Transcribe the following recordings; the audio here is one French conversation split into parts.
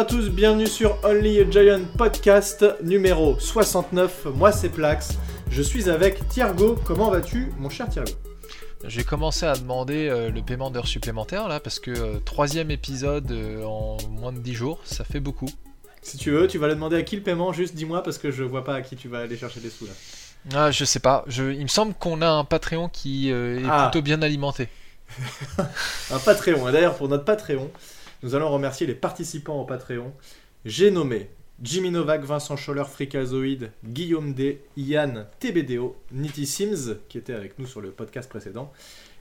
à tous, bienvenue sur Only a Giant podcast numéro 69. Moi c'est Plax, je suis avec Thiergo. Comment vas-tu mon cher Thiergo? J'ai commencé à demander euh, le paiement d'heures supplémentaires là parce que euh, troisième épisode euh, en moins de 10 jours, ça fait beaucoup. Si tu veux, tu vas le demander à qui le paiement? Juste dis-moi parce que je vois pas à qui tu vas aller chercher des sous là. Ah, je sais pas, je, il me semble qu'on a un Patreon qui est Ah. plutôt bien alimenté. Un Patreon. Et d'ailleurs, pour notre Patreon, nous allons remercier les participants au Patreon. J'ai nommé Jimmy Novak, Vincent Scholler, Frikazoid, Guillaume D, Yann, TBDO, Nitty Sims, qui était avec nous sur le podcast précédent,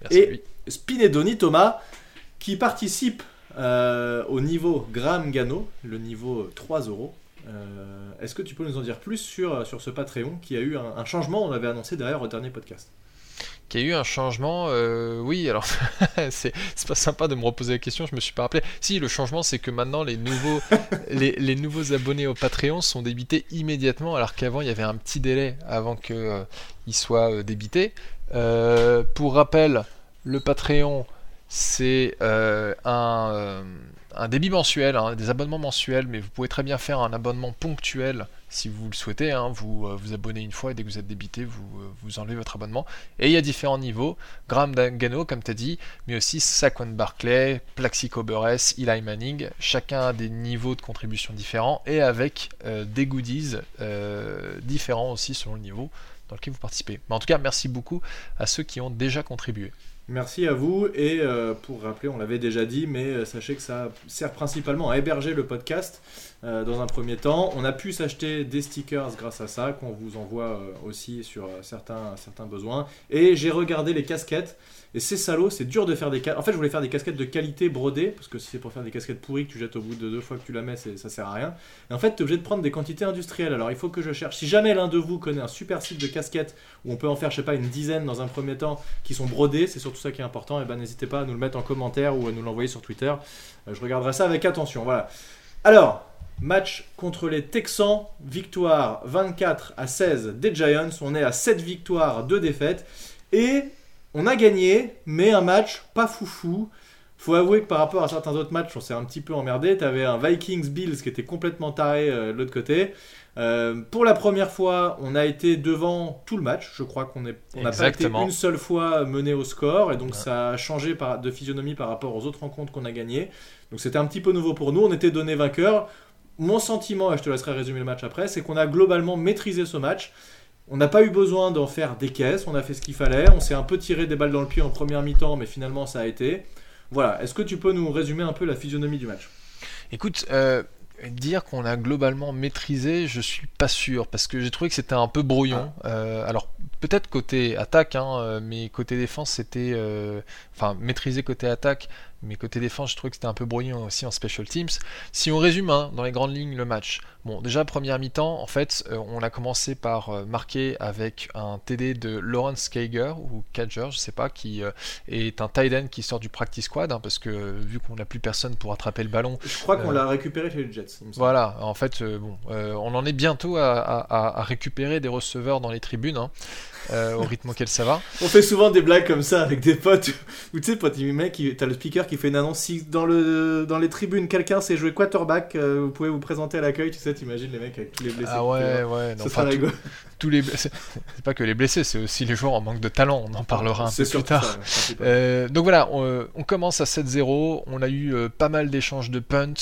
Merci Et-. Spinedoni Thomas, qui participe euh, au niveau Graham Gano, le niveau euh, 3 euros. Euh, Est-ce que tu peux nous en dire plus sur, sur ce Patreon qui a eu un, un changement On l'avait annoncé d'ailleurs au dernier podcast? Qu'il y a eu un changement, euh, oui, alors c'est pas sympa de me reposer la question, je me suis pas rappelé. Si, le changement c'est que maintenant les nouveaux, les, les nouveaux abonnés au Patreon sont débités immédiatement, alors qu'avant il y avait un petit délai avant qu'ils soient euh, débités. Euh, pour rappel, le Patreon c'est euh, un, euh, un débit mensuel, hein, des abonnements mensuels, mais vous pouvez très bien faire un abonnement ponctuel si vous le souhaitez. hein. vous euh, vous abonnez une fois et dès que vous êtes débité, vous, euh, enlevez votre abonnement. Et il y a différents niveaux. Graham Gano, comme tu as dit, mais aussi Saquon Barclay, Plaxico Burress, Eli Manning. Chacun a des niveaux de contribution différents et avec euh, des goodies différents aussi selon le niveau dans lequel vous participez. Mais en tout cas, merci beaucoup à ceux qui ont déjà contribué. Merci à vous et euh, pour rappeler, on l'avait déjà dit, mais euh, sachez que ça sert principalement à héberger le podcast euh, dans un premier temps. On a pu s'acheter des stickers grâce à ça qu'on vous envoie aussi sur certains besoins. Et j'ai regardé les casquettes et c'est salaud, c'est dur de faire des casquettes. En fait, je voulais faire des casquettes de qualité brodées parce que si c'est pour faire des casquettes pourries que tu jettes au bout de deux fois que tu la mets, ça sert à rien. Et en fait, tu es obligé de prendre des quantités industrielles. Alors il faut que je cherche. Si jamais l'un de vous connaît un super site de casquettes où on peut en faire, je sais pas, une dizaine dans un premier temps qui sont brodés, c'est surtout ça qui est important, et ben n'hésitez pas à nous le mettre en commentaire ou à nous l'envoyer sur Twitter. Euh, je regarderai ça avec attention. Voilà. Alors, match contre les Texans, victoire 24 à 16 des Giants. On est à 7 victoires, 2 défaites. Et on a gagné, mais un match pas foufou. Faut avouer que par rapport à certains autres matchs, on s'est un petit peu emmerdé. T'avais un Vikings Bills qui était complètement taré euh, de l'autre côté. Euh, pour la première fois, on a été devant tout le match. Je crois qu'on n'a pas été une seule fois mené au score, et donc Ouais. ça a changé par- de physionomie par rapport aux autres rencontres qu'on a gagnées. Donc c'était un petit peu nouveau pour nous. On était donné vainqueur. Mon sentiment, et je te laisserai résumer le match après, c'est qu'on a globalement maîtrisé ce match. On n'a pas eu besoin d'en faire des caisses, on a fait ce qu'il fallait. On s'est un peu tiré des balles dans le pied en première mi-temps, mais finalement ça a été. Voilà, est-ce que tu peux nous résumer un peu la physionomie du match? Écoute, euh, dire qu'on a globalement maîtrisé, je suis pas sûr parce que j'ai trouvé que c'était un peu brouillon. Euh, alors peut-être côté attaque, hein, euh, mais côté défense c'était, euh, enfin maîtrisé côté attaque, mais côté défense je trouvais que c'était un peu brouillon aussi en special teams. Si on résume hein, dans les grandes lignes le match, bon déjà première mi-temps, en fait euh, on a commencé par euh, marquer avec un TD de Lawrence Kager ou Kager, je sais pas, qui euh, est un tight end qui sort du practice squad hein, parce que vu qu'on n'a plus personne pour attraper le ballon. Je crois qu'on l'a récupéré chez les Jets. Voilà, en fait, bon, on en est bientôt à- à récupérer des receveurs dans les tribunes, hein, euh, au rythme auquel ça va. On fait souvent des blagues comme ça avec des potes. Ou tu sais, il mec, t'as le speaker qui fait une annonce. Si dans, le, dans les tribunes, quelqu'un sait jouer quarterback, euh, vous pouvez vous présenter à l'accueil. Tu sais, t'imagines les mecs avec tous les blessés. Ah ouais, ouais, non, tout- tous les, c'est c'est pas que les blessés, c'est aussi les joueurs en manque de talent. On en parlera un peu plus tard. ça. Euh, donc voilà, on, on commence à 7-0. On a eu pas mal d'échanges de punts.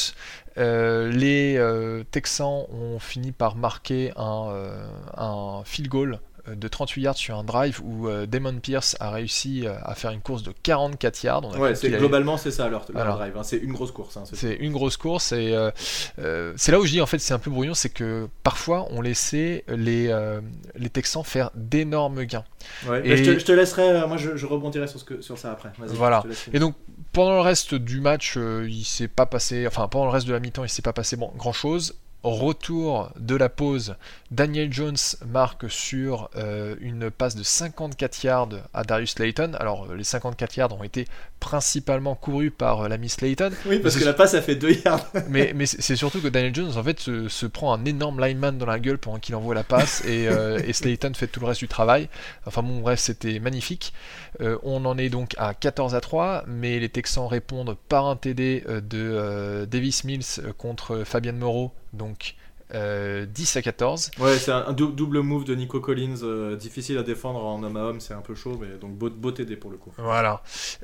Euh, les euh, Texans ont fini par marquer un, euh, un field goal de 38 yards sur un drive où euh, Damon Pierce a réussi euh, à faire une course de 44 yards. On a Ouais, c'est globalement c'est ça leur, leur drive. hein. C'est une grosse course. hein, c'est- une grosse course et euh, euh, c'est là où je dis en fait c'est un peu brouillon, c'est que parfois on laissait les, euh, les Texans faire d'énormes gains. Ouais, Et- je, te, je te laisserai. euh, Moi, je, je rebondirai sur, ce que, sur ça après. Voilà. Et donc pendant le reste du match, euh, il s'est pas passé, enfin pendant le reste de la mi-temps, il s'est pas passé bon grand chose. Retour de la pause, Daniel Jones marque sur euh, une passe de 54 yards à Darius Layton. Alors les 54 yards ont été principalement courus par euh, l'ami Slayton. Oui, parce que la passe a fait 2 yards. mais, mais c'est surtout que Daniel Jones en fait se, prend un énorme lineman dans la gueule pendant qu'il envoie la passe et, euh, et, Slayton fait tout le reste du travail. Enfin bon bref c'était magnifique. on en est donc à 14 à 3, mais les Texans répondent par un TD de Davis Mills contre Fabian Moreau. Donc 10 euh, à 14. Ouais, c'est un, double move de Nico Collins, euh, difficile à défendre en homme à homme, c'est un peu chaud, mais donc beau, beau TD pour le coup. Voilà.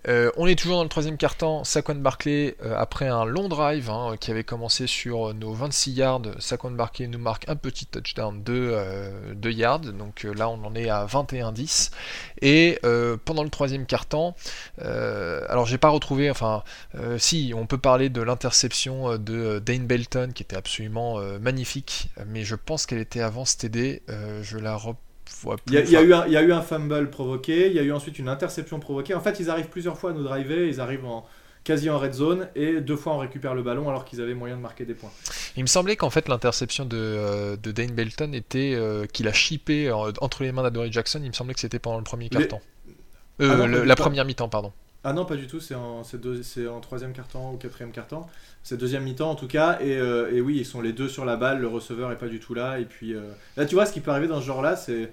Euh, on est toujours dans le troisième quart-temps. Saquon Barclay, après un long drive hein, qui avait commencé sur nos 26 yards, Saquon Barclay nous marque un petit touchdown de 2 yards, donc là on en est à 21-10. Et pendant le troisième quart-temps, alors j'ai pas retrouvé, enfin, si, on peut parler de l'interception de Dane Belton qui était absolument magnifique mais je pense qu'elle était avant TD. Euh, je la revois plus. Il y, a, eu un, il y, a eu un fumble provoqué, il y a eu ensuite une interception provoquée. En fait, ils arrivent plusieurs fois à nous driver, ils arrivent en, quasi en red zone et deux fois on récupère le ballon alors qu'ils avaient moyen de marquer des points. Il me semblait qu'en fait l'interception de, euh, de, Dane Belton était euh, qu'il a chippé entre les mains d'Adory Jackson. Il me semblait que c'était pendant le premier quart-temps. Ah la première mi-temps, pardon. Ah non, pas du tout, c'est en, en troisième quart-temps ou quatrième quart-temps. C'est deuxième mi-temps en tout cas. Et, euh, et, oui, ils sont les deux sur la balle, le receveur est pas du tout là. Et puis euh, là, tu vois, ce qui peut arriver dans ce genre-là, c'est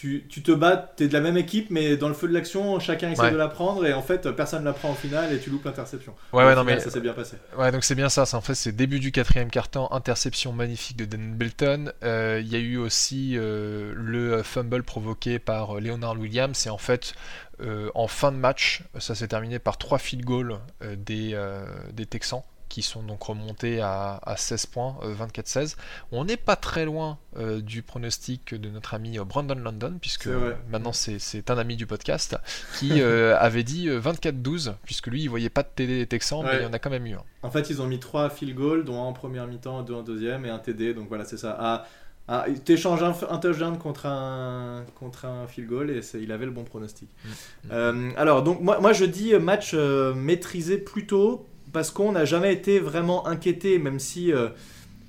tu, tu, te bats, tu es de la même équipe, mais dans le feu de l'action, chacun essaie de la prendre et en fait, personne ne la prend au final et tu loupes l'interception. Ouais, ouais, non, mais ça s'est bien passé. Ouais, donc c'est bien ça. En fait, c'est début du quatrième quart-temps, interception magnifique de Dan Belton. Euh, il y a eu aussi le fumble provoqué par Leonard Williams et en fait, euh, en fin de match, ça s'est terminé par 3 field goals euh, des, euh, des, Texans qui sont donc remontés à, 16 points, 24-16. On n'est pas très loin du pronostic de notre ami Brandon London, puisque maintenant c'est un ami du podcast, qui avait dit 24-12, puisque lui il voyait pas de TD des Texans, mais il y en a quand même eu un. En fait, ils ont mis 3 field goals, dont un en première mi-temps, deux en deuxième, et un TD, donc voilà, c'est ça. À, ah, tu échanges un, un, touchdown contre un, contre un field goal et il avait le bon pronostic. Mm. Euh, alors, donc, moi, moi je dis match euh, maîtrisé plutôt parce qu'on n'a jamais été vraiment inquiété, même si euh,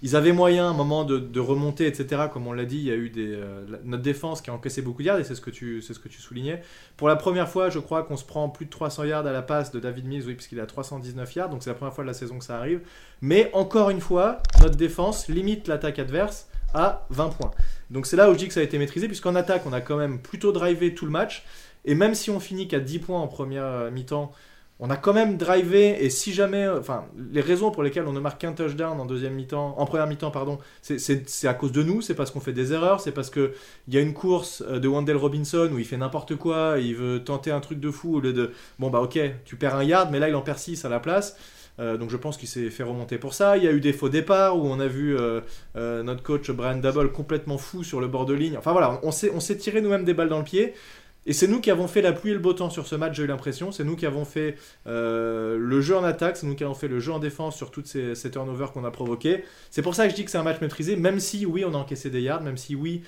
ils avaient moyen un moment de, remonter, etc. Comme on l'a dit, il y a eu des, notre défense qui a encaissé beaucoup de yards et c'est ce, que tu, ce que tu soulignais. Pour la première fois, je crois qu'on se prend plus de 300 yards à la passe de David Mills, oui, puisqu'il a 319 yards, donc c'est la première fois de la saison que ça arrive. Mais encore une fois, notre défense limite l'attaque adverse à 20 points. Donc c'est là où je dis que ça a été maîtrisé, puisqu'en attaque, on a quand même plutôt drivé tout le match. Et même si on finit qu'à 10 points en première euh, mi-temps, on a quand même drivé. Et si jamais. Euh, enfin, les raisons pour lesquelles on ne marque qu'un touchdown en deuxième mi-temps, en première mi-temps, pardon, c'est à cause de nous, c'est parce qu'on fait des erreurs, c'est parce qu'il y a une course euh, de Wendell Robinson où il fait n'importe quoi, il veut tenter un truc de fou au lieu de. Bon, bah ok, tu perds un yard, mais là il en perd 6 à la place. Euh, donc je pense qu'il s'est fait remonter pour ça. Il y a eu des faux départs où on a vu notre coach Brian Double complètement fou sur le bord de ligne. Enfin voilà, on s'est tiré nous-mêmes des balles dans le pied. Et c'est nous qui avons fait la pluie et le beau temps sur ce match, j'ai eu l'impression. C'est nous qui avons fait le jeu en attaque, c'est nous qui avons fait le jeu en défense sur toutes ces, turnovers qu'on a provoqués. C'est pour ça que je dis que c'est un match maîtrisé, même si oui, on a encaissé des yards, même si oui,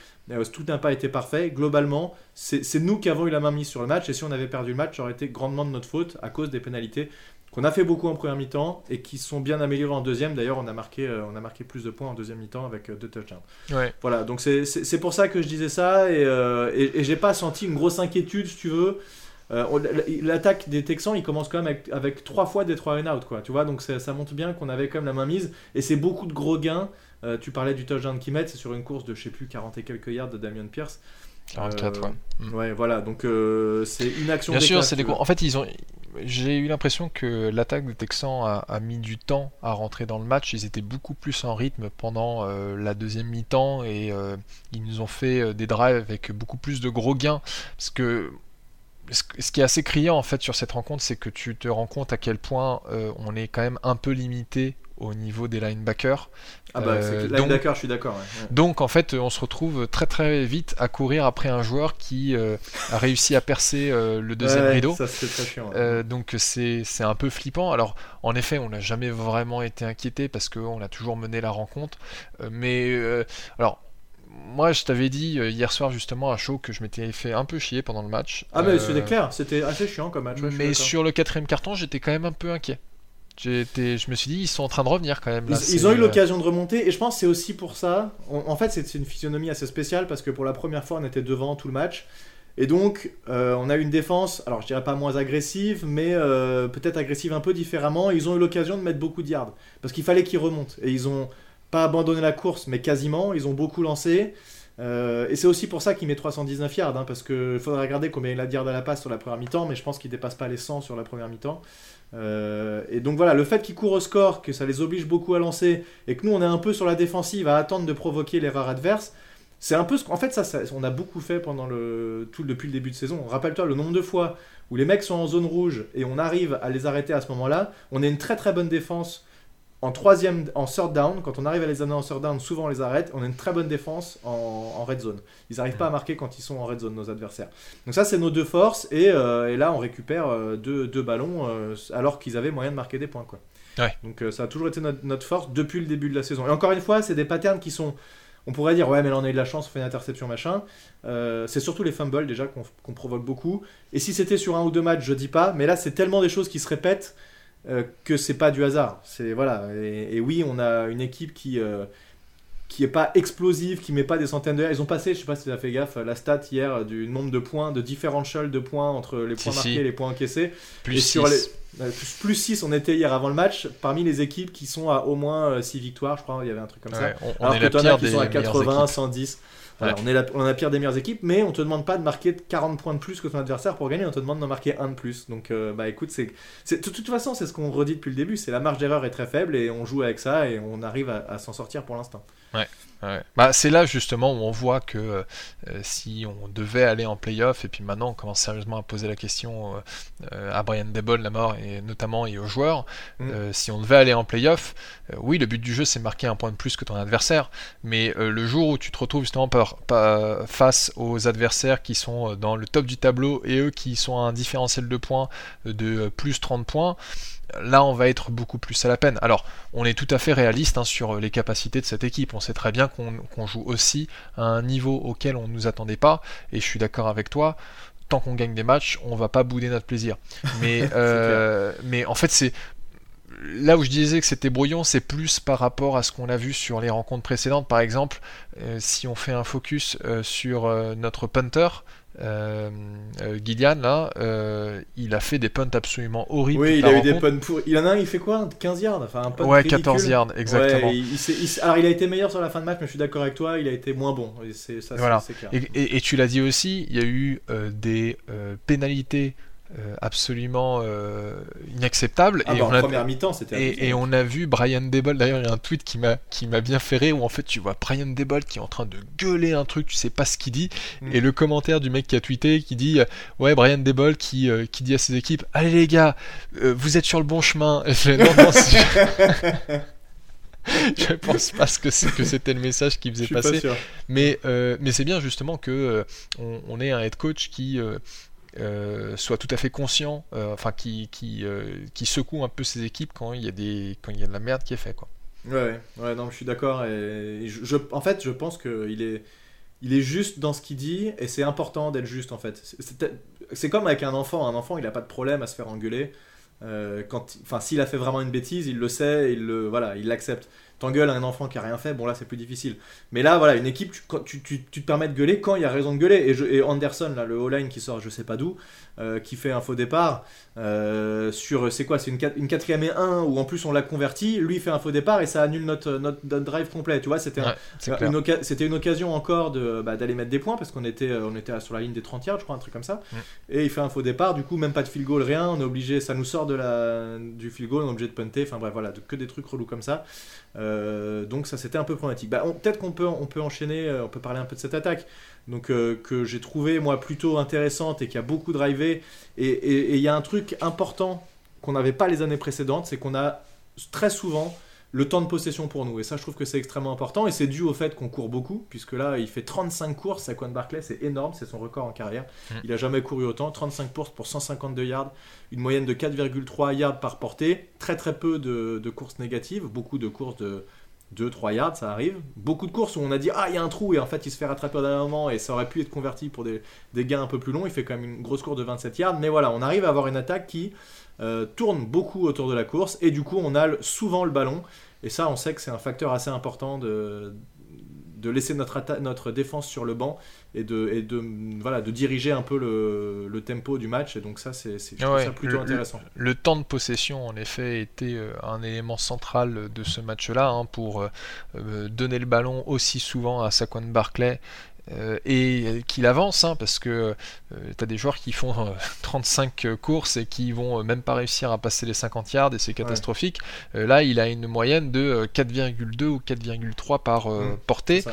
tout n'a pas été parfait. Globalement, c'est nous qui avons eu la main mise sur le match. Et si on avait perdu le match, ça aurait été grandement de notre faute à cause des pénalités qu'on a fait beaucoup en première mi-temps et qui sont bien améliorés en deuxième. D'ailleurs, on, a marqué, euh, on a marqué plus de points en deuxième mi-temps avec euh, deux touchdowns. Ouais. Voilà, donc c'est pour ça que je disais ça et, euh, et, j'ai pas senti une grosse inquiétude, si tu veux. L'attaque des Texans, il commence quand même avec, trois fois des trois and out, quoi. Tu vois, donc ça montre bien qu'on avait quand même la main mise et c'est beaucoup de gros gains. tu parlais du touchdown qu'ils mettent, c'est sur une course de je sais plus 40 et quelques yards de Damien Pierce. 44, ouais. Mm. Ouais, voilà, donc c'est une action. Bien sûr, c'est des. En fait, ils ont, j'ai eu l'impression que l'attaque des Texans a, mis du temps à rentrer dans le match. Ils étaient beaucoup plus en rythme pendant euh, la deuxième mi-temps et euh, ils nous ont fait euh, des drives avec beaucoup plus de gros gains. Parce que ce qui est assez criant en fait sur cette rencontre, c'est que tu te rends compte à quel point on est quand même un peu limité au niveau des linebackers. Ah bah, euh, linebacker, je suis d'accord. Donc en fait, on se retrouve très très vite à courir après un joueur qui euh, a réussi à percer euh, le deuxième rideau. Ça, très chiant, donc c'est un peu flippant. Alors en effet, on n'a jamais vraiment été inquiété parce qu'on a toujours mené la rencontre. mais alors moi, je t'avais dit hier soir justement à chaud que je m'étais fait un peu chier pendant le match. Ah, mais c'était clair, c'était assez chiant comme match. mais sur le quatrième carton, j'étais quand même un peu inquiet. Je me suis dit, ils sont en train de revenir quand même. ils, ont eu l'occasion de remonter, et je pense que c'est aussi pour ça. en fait, c'est une physionomie assez spéciale parce que pour la première fois, on était devant tout le match. Et donc, euh, on a une défense, alors je dirais pas moins agressive, mais euh, peut-être agressive un peu différemment. Ils ont eu l'occasion de mettre beaucoup de yards parce qu'il fallait qu'ils remontent. Et ils ont pas abandonné la course, mais quasiment. Ils ont beaucoup lancé. Euh, et c'est aussi pour ça qu'il met 319 yards, hein, parce qu'il faudrait regarder combien il a de yards à la passe sur la première mi-temps, mais je pense qu'il dépasse pas les 100 sur la première mi-temps. Et donc voilà, le fait qu'ils courent au score, que ça les oblige beaucoup à lancer, et que nous on est un peu sur la défensive à attendre de provoquer l'erreur adverse, c'est un peu ce qu'en fait ça, on a beaucoup fait pendant le tout depuis le début de saison. Rappelle-toi le nombre de fois où les mecs sont en zone rouge et on arrive à les arrêter à ce moment-là. On a une très très bonne défense en troisième en third down. Quand on arrive à les amener en third down, souvent on les arrête. On a une très bonne défense en, red zone. Ils n'arrivent pas à marquer quand ils sont en red zone nos adversaires. Donc ça c'est nos deux forces et, euh, là on récupère euh, deux, ballons euh, alors qu'ils avaient moyen de marquer des points quoi. Donc ça a toujours été notre, notre, force depuis le début de la saison. Et encore une fois, c'est des patterns qui sont on pourrait dire, ouais, mais là on a eu de la chance, on fait une interception, machin. C'est surtout les fumbles déjà qu'on provoque beaucoup. Et si c'était sur un ou deux matchs, je dis pas, mais là c'est tellement des choses qui se répètent euh, que c'est pas du hasard. C'est voilà. Et, oui, on a une équipe qui euh, qui est pas explosive, qui met pas des centaines de. Ils ont passé, je sais pas si tu as fait gaffe, la stat hier du nombre de points, de differential de points entre les points marqués et les points encaissés. Plus et sur les euh, plus, 6 on était hier avant le match parmi les équipes qui sont à au moins 6 euh, victoires je crois il y avait un truc comme ça on, Alors est que la qui sont à 80 110 on est la, on a la pire des meilleures équipes mais on te demande pas de marquer 40 points de plus que ton adversaire pour gagner on te demande d'en marquer un de plus. Donc euh, bah écoute c'est de toute façon c'est ce qu'on redit depuis le début c'est la marge d'erreur est très faible et on joue avec ça et on arrive à, à s'en sortir pour l'instant. Ouais bah, c'est là justement où on voit que euh, si on devait aller en playoff, et puis maintenant on commence sérieusement à poser la question euh, à Brian Debol, la mort, et notamment et aux joueurs, mm. euh, si on devait aller en playoff, oui, le but du jeu c'est marquer un point de plus que ton adversaire, mais le jour où tu te retrouves justement par, face aux adversaires qui sont dans le top du tableau et eux qui sont à un différentiel de points de plus 30 points, là on va être beaucoup plus à la peine. Alors on est tout à fait réaliste hein, sur les capacités de cette équipe, on sait très bien qu'on joue aussi à un niveau auquel on ne nous attendait pas, et je suis d'accord avec toi, tant qu'on gagne des matchs, on va pas bouder notre plaisir. Mais, euh, mais en fait c'est là où je disais que c'était brouillon, c'est plus par rapport à ce qu'on a vu sur les rencontres précédentes. Par exemple, euh, si on fait un focus euh, sur notre punter, euh, euh là, euh, il a fait des punts absolument horribles. Oui, il a eu des punts pour. Il en a un, il fait quoi? 15 yards enfin, un punt Ouais, 14 yards, exactement. Alors, il a été meilleur sur la fin de match, mais je suis d'accord avec toi, il a été moins bon. Et, ça, voilà. clair. Et, et, tu l'as dit aussi, il y a eu euh, des pénalités absolument euh, inacceptable. Ah et, bah, on a, première mi-temps, c'était et, et, on a vu Brian Debol, d'ailleurs, il y a un tweet qui m'a, qui m'a bien rire où en fait tu vois Brian Debol qui est en train de gueuler un truc, tu sais pas ce qu'il dit, mm. et le commentaire du mec qui a tweeté qui dit Ouais, Brian Debol qui, euh, qui dit à ses équipes Allez les gars, vous êtes sur le bon chemin. je je pense pas que, que c'était le message qui faisait passer. Mais, mais c'est bien justement que on, on, ait un head coach qui, euh, soit tout à fait conscient, euh, enfin qui, euh, qui, secoue un peu ses équipes quand il y a des quand il y a de la merde qui est fait quoi. Ouais, ouais, non, je suis d'accord en fait, je pense qu'il est il est juste dans ce qu'il dit et c'est important d'être juste en fait. C'est comme avec un enfant, un enfant il a pas de problème à se faire engueuler. quand, enfin, s'il a fait vraiment une bêtise, il le sait, il le, voilà, il l'accepte t'engueules un enfant qui a rien fait, bon là c'est plus difficile. Mais là, voilà, une équipe, tu, tu, tu, te permets de gueuler quand il y a raison de gueuler. Et Anderson, là, le all-line qui sort je sais pas d'où, euh, qui fait un faux départ euh, sur, c'est quoi, c'est une, une quatrième et un, où en plus on l'a converti, lui fait un faux départ et ça annule notre, notre, drive complet. Tu vois, c'était une, c'était une occasion encore de, bah, d'aller mettre des points parce qu'on était, on était sur la ligne des 30 yards, je crois, un truc comme ça. Et il fait un faux départ, du coup, même pas de field goal, rien, on est obligé, ça nous sort de la, du field goal, on est obligé de punter, enfin bref, voilà, que des trucs relous comme ça. Euh, donc ça c'était un peu problématique. Bah, Peut-être qu'on peut, on peut enchaîner, euh, on peut parler un peu de cette attaque, donc euh, que j'ai trouvé moi plutôt intéressante et qui a beaucoup drivé. Et il y a un truc important qu'on n'avait pas les années précédentes, c'est qu'on a très souvent le temps de possession pour nous. Et ça, je trouve que c'est extrêmement important. Et c'est dû au fait qu'on court beaucoup, puisque là, il fait 35 courses. Saquon Barclay, c'est énorme, c'est son record en carrière. Mm. Il a jamais couru autant. 35 courses pour 152 yards, une moyenne de 4,3 yards par portée. Très très peu de, courses négatives, beaucoup de courses de 2-3 yards, ça arrive. Beaucoup de courses où on a dit Ah, il y a un trou, et en fait, il se fait rattraper au dernier moment, et ça aurait pu être converti pour des, gains un peu plus longs. Il fait quand même une grosse course de 27 yards. Mais voilà, on arrive à avoir une attaque qui euh, tourne beaucoup autour de la course, et du coup, on a souvent le ballon. Et ça, on sait que c'est un facteur assez important de, de laisser notre, notre défense sur le banc et de, et de, voilà, de diriger un peu le, le tempo du match. Et donc ça, c'est plutôt intéressant. Le, temps de possession, en effet, était euh, un élément central de ce match-là hein, pour euh, euh, donner le ballon aussi souvent à Saquon Barclay euh, et qu'il avance, hein, parce que euh, tu as des joueurs qui font 35 euh, courses et qui vont même pas réussir à passer les 50 yards et c'est catastrophique. là, il a une moyenne de 4,2 ou 4,3 par mmh, portée.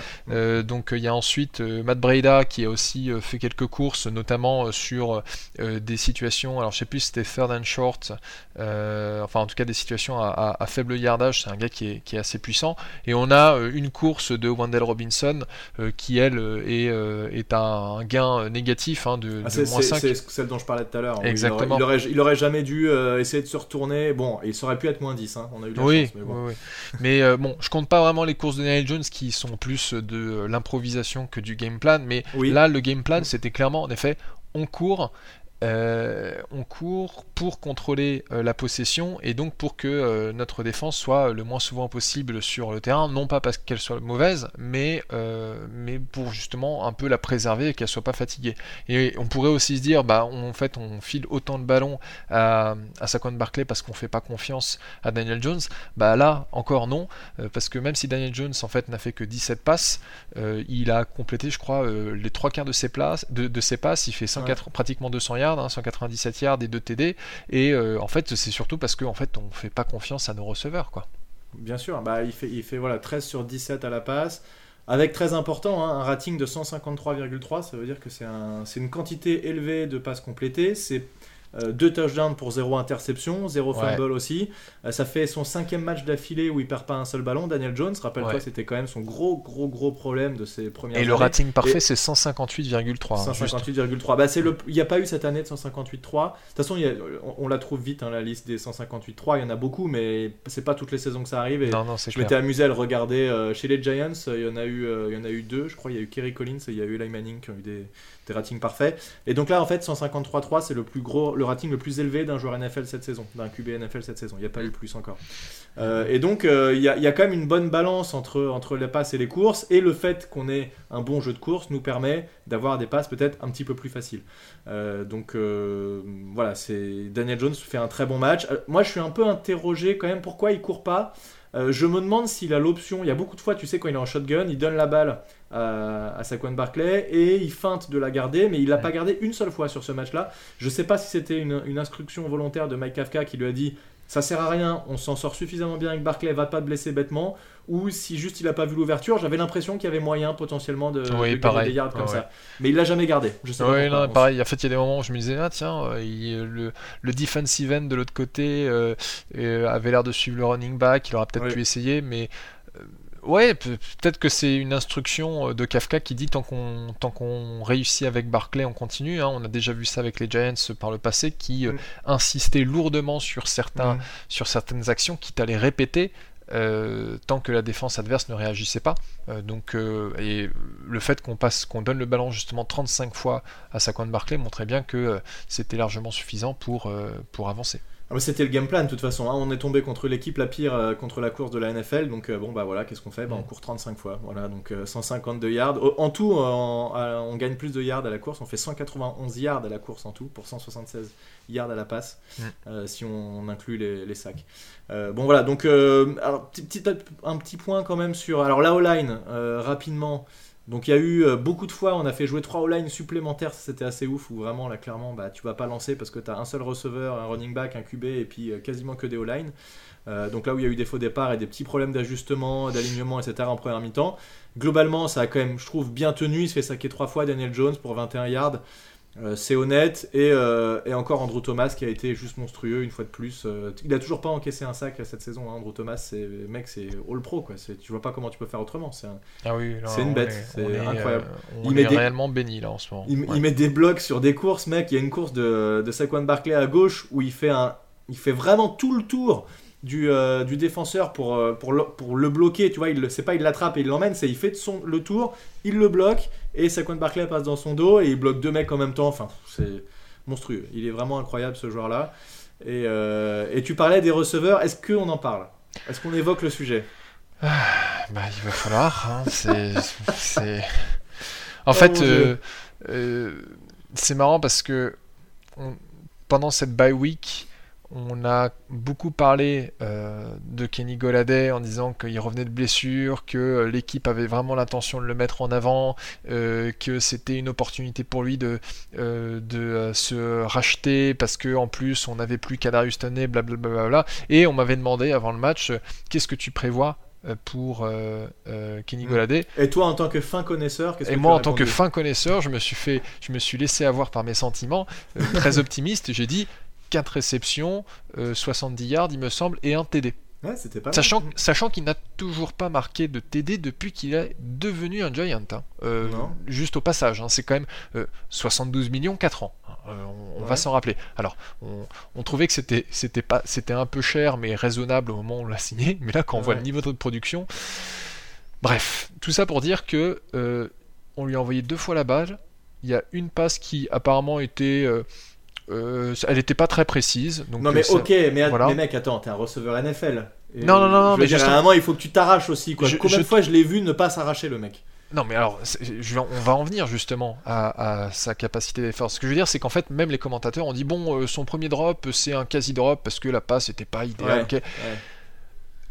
donc il y a ensuite Matt Breda qui a aussi fait quelques courses, notamment sur des situations, alors je sais plus si c'était third and short, enfin en tout cas des situations à, faible yardage, c'est un gars qui est, qui est, assez puissant. Et on a une course de Wendell Robinson qui elle est, euh, est un gain négatif hein, de, ah, moins 5. C'est celle dont je parlais tout à l'heure. Exactement. Il aurait, il, aurait, jamais dû euh, essayer de se retourner. Bon, il aurait pu être moins 10. Hein. On a eu la oui, chance, mais bon. Oui, mais euh, bon, je compte pas vraiment les courses de Daniel Jones qui sont plus de l'improvisation que du game plan. Mais là, le game plan, c'était clairement, en effet, on court euh, on court pour contrôler euh, la possession et donc pour que euh, notre défense soit le moins souvent possible sur le terrain, non pas parce qu'elle soit mauvaise, mais, mais pour justement un peu la préserver et qu'elle soit pas fatiguée. Et on pourrait aussi se dire, bah en fait on file autant de ballons à, à Saquon Barclay parce qu'on fait pas confiance à Daniel Jones. Bah là encore non, parce que même si Daniel Jones en fait n'a fait que 17 passes, il a complété je crois les trois quarts de ses, places, de, ses passes, il fait 104, pratiquement 200 yards 197 hein, yards et 2 TD. Et en fait, c'est surtout parce qu'en en fait, on fait pas confiance à nos receveurs, quoi. Bien sûr, bah, il fait, il fait voilà, 13 sur 17 à la passe. Avec très important, hein, un rating de 153,3, ça veut dire que c'est un, une quantité élevée de passes complétées. C'est euh, deux touchdowns pour zéro interception, zéro fumble aussi. Euh, ça fait son cinquième match d'affilée où il perd pas un seul ballon. Daniel Jones, rappelle-toi, c'était quand même son gros, gros, gros problème de ses premières Et le rating parfait, c'est 158,3. 158,3. Hein, bah, c'est le... Il n'y a pas eu cette année de 158,3. De toute façon, on, la trouve vite, hein, la liste des 158,3. Il y en a beaucoup, mais c'est pas toutes les saisons que ça arrive. Et non, non, je m'étais amusé à le regarder euh, chez les Giants. Il y, en a eu, il y en a eu deux, je crois. Il y a eu Kerry Collins et il y a eu Eli Manning qui ont eu des, des ratings parfaits. Et donc là, en fait, 153,3, c'est le plus gros, le rating le plus élevé d'un joueur NFL cette saison, d'un QB NFL cette saison. Il n'y a pas eu plus encore. Euh, et donc, euh, il y, a quand même une bonne balance entre, entre les passes et les courses. Et le fait qu'on ait un bon jeu de course nous permet d'avoir des passes peut-être un petit peu plus faciles. Euh, donc, voilà, c'est Daniel Jones fait un très bon match. moi, je suis un peu interrogé quand même pourquoi il court pas. je me demande s'il a l'option. Il y a beaucoup de fois, tu sais, quand il est en shotgun, il donne la balle à, à Saquon Barclay et il feinte de la garder, mais il l'a pas gardé une seule fois sur ce match-là. Je sais pas si c'était une, une, instruction volontaire de Mike Kafka qui lui a dit ça sert à rien, on s'en sort suffisamment bien avec Barclay, va pas te blesser bêtement, ou si juste il a pas vu l'ouverture, j'avais l'impression qu'il y avait moyen potentiellement de, oui, des yards comme ça. Mais il l'a jamais gardé. Je sais non, pareil. En fait, il y a des moments où je me disais, ah tiens, euh, le, le, defensive end de l'autre côté euh, euh, avait l'air de suivre le running back, il aurait peut-être pu essayer, mais Ouais, peut-être que c'est une instruction euh, de Kafka qui dit tant qu'on tant qu'on réussit avec Barclay, on continue. Hein. On a déjà vu ça avec les Giants par le passé, qui euh, mm. insistaient lourdement sur certains mm. sur certaines actions, quitte à les répéter. Euh, tant que la défense adverse ne réagissait pas. donc, et le fait qu'on passe, qu'on donne le ballon justement 35 fois à Saquon Barclay montrait bien que c'était largement suffisant pour, pour avancer. Ah, c'était le game plan de toute façon. Hein. On est tombé contre l'équipe la pire euh, contre la course de la NFL. Donc euh, bon bah voilà, qu'est-ce qu'on fait? Bah, On court 35 fois. Voilà, donc 152 euh, yards. En tout, on gagne plus de yards à la course. On fait 191 yards à la course en tout pour 176 yards à la passe si on, inclut les, sacs. bon voilà, donc alors, petit, un petit point quand même sur alors la O-line rapidement. Donc il y a eu euh, beaucoup de fois, on a fait jouer trois O-line supplémentaires, c'était assez ouf, où vraiment là clairement bah, tu vas pas lancer parce que tu as un seul receveur, un running back, un QB et puis euh, quasiment que des O-line. Euh, donc là où il y a eu des faux départs et des petits problèmes d'ajustement, d'alignement, etc. en première mi-temps. Globalement, ça a quand même, je trouve, bien tenu. Il se fait saquer trois fois Daniel Jones pour 21 yards. Euh, c'est honnête euh, et, encore Andrew Thomas qui a été juste monstrueux une fois de plus. Euh, il a toujours pas encaissé un sac cette saison. Hein, Andrew Thomas, c'est mec, c'est all pro quoi. Tu vois pas comment tu peux faire autrement. C'est ah oui, une bête. C'est incroyable. il est met réellement béni là en ce moment. Il, met des blocs sur des courses, mec. Il y a une course de, de Saquon Barclay à gauche où il fait un, il fait vraiment tout le tour du, euh, du défenseur pour, pour, le, pour le bloquer. Tu vois, il c'est pas il l'attrape et il l'emmène, c'est il fait son, le tour, il le bloque et Saquon Barclay passe dans son dos et il bloque deux mecs en même temps. Enfin, c'est monstrueux. Il est vraiment incroyable ce joueur-là. Et, euh, et tu parlais des receveurs. Est-ce qu'on en parle? Est-ce qu'on évoque le sujet? Bah, il va falloir. hein, c'est, c'est- En Oh, fait, Dieu. euh, euh, c'est marrant parce que on- pendant cette bye week, on a beaucoup parlé euh, de Kenny Goladay en disant qu'il revenait de blessure, que l'équipe avait vraiment l'intention de le mettre en avant, euh, que c'était une opportunité pour lui de, euh, de euh, se racheter parce que en plus on n'avait plus Kadarius Toney, blablabla. Et on m'avait demandé avant le match, euh, qu'est-ce que tu prévois euh, pour euh, euh, Kenny Mm. Goladay Et toi, en tant que fin connaisseur, qu'est-ce et que tu moi, en tant que fin connaisseur, je me suis fait, je me suis laissé avoir par mes sentiments, euh, très optimiste. J'ai dit 4 réceptions, euh, 70 yards, il me semble, et un TD. Ouais, pas. Sachant, sachant qu'il n'a toujours pas marqué de TD depuis qu'il est devenu un Giant. hein. Euh, juste au passage, hein, c'est quand même euh, 72 millions 4 ans. hein. Euh, on on va s'en rappeler. Alors, on, on trouvait que c'était c'était pas c'était un peu cher mais raisonnable au moment où on l'a signé. Mais là, quand on voit le niveau de production, bref, tout ça pour dire que euh, on lui a envoyé deux fois la balle. Il y a une passe qui apparemment était euh, elle n'était pas très précise. Donc Non mais euh, ça- ok, mais, voilà. mais mec, attends, t'es un receveur NFL. Et Non, non, non, non, mais dire, justement- à un moment, il faut que tu t'arraches aussi. Quoi. Je- Combien je- de fois je l'ai vu ne pas s'arracher le mec Non, mais alors, je on va en venir justement à, à sa capacité d'effort. Ce que je veux dire, c'est qu'en fait, même les commentateurs ont dit bon, euh, son premier drop, c'est un quasi drop parce que la passe n'était pas idéale. Ouais,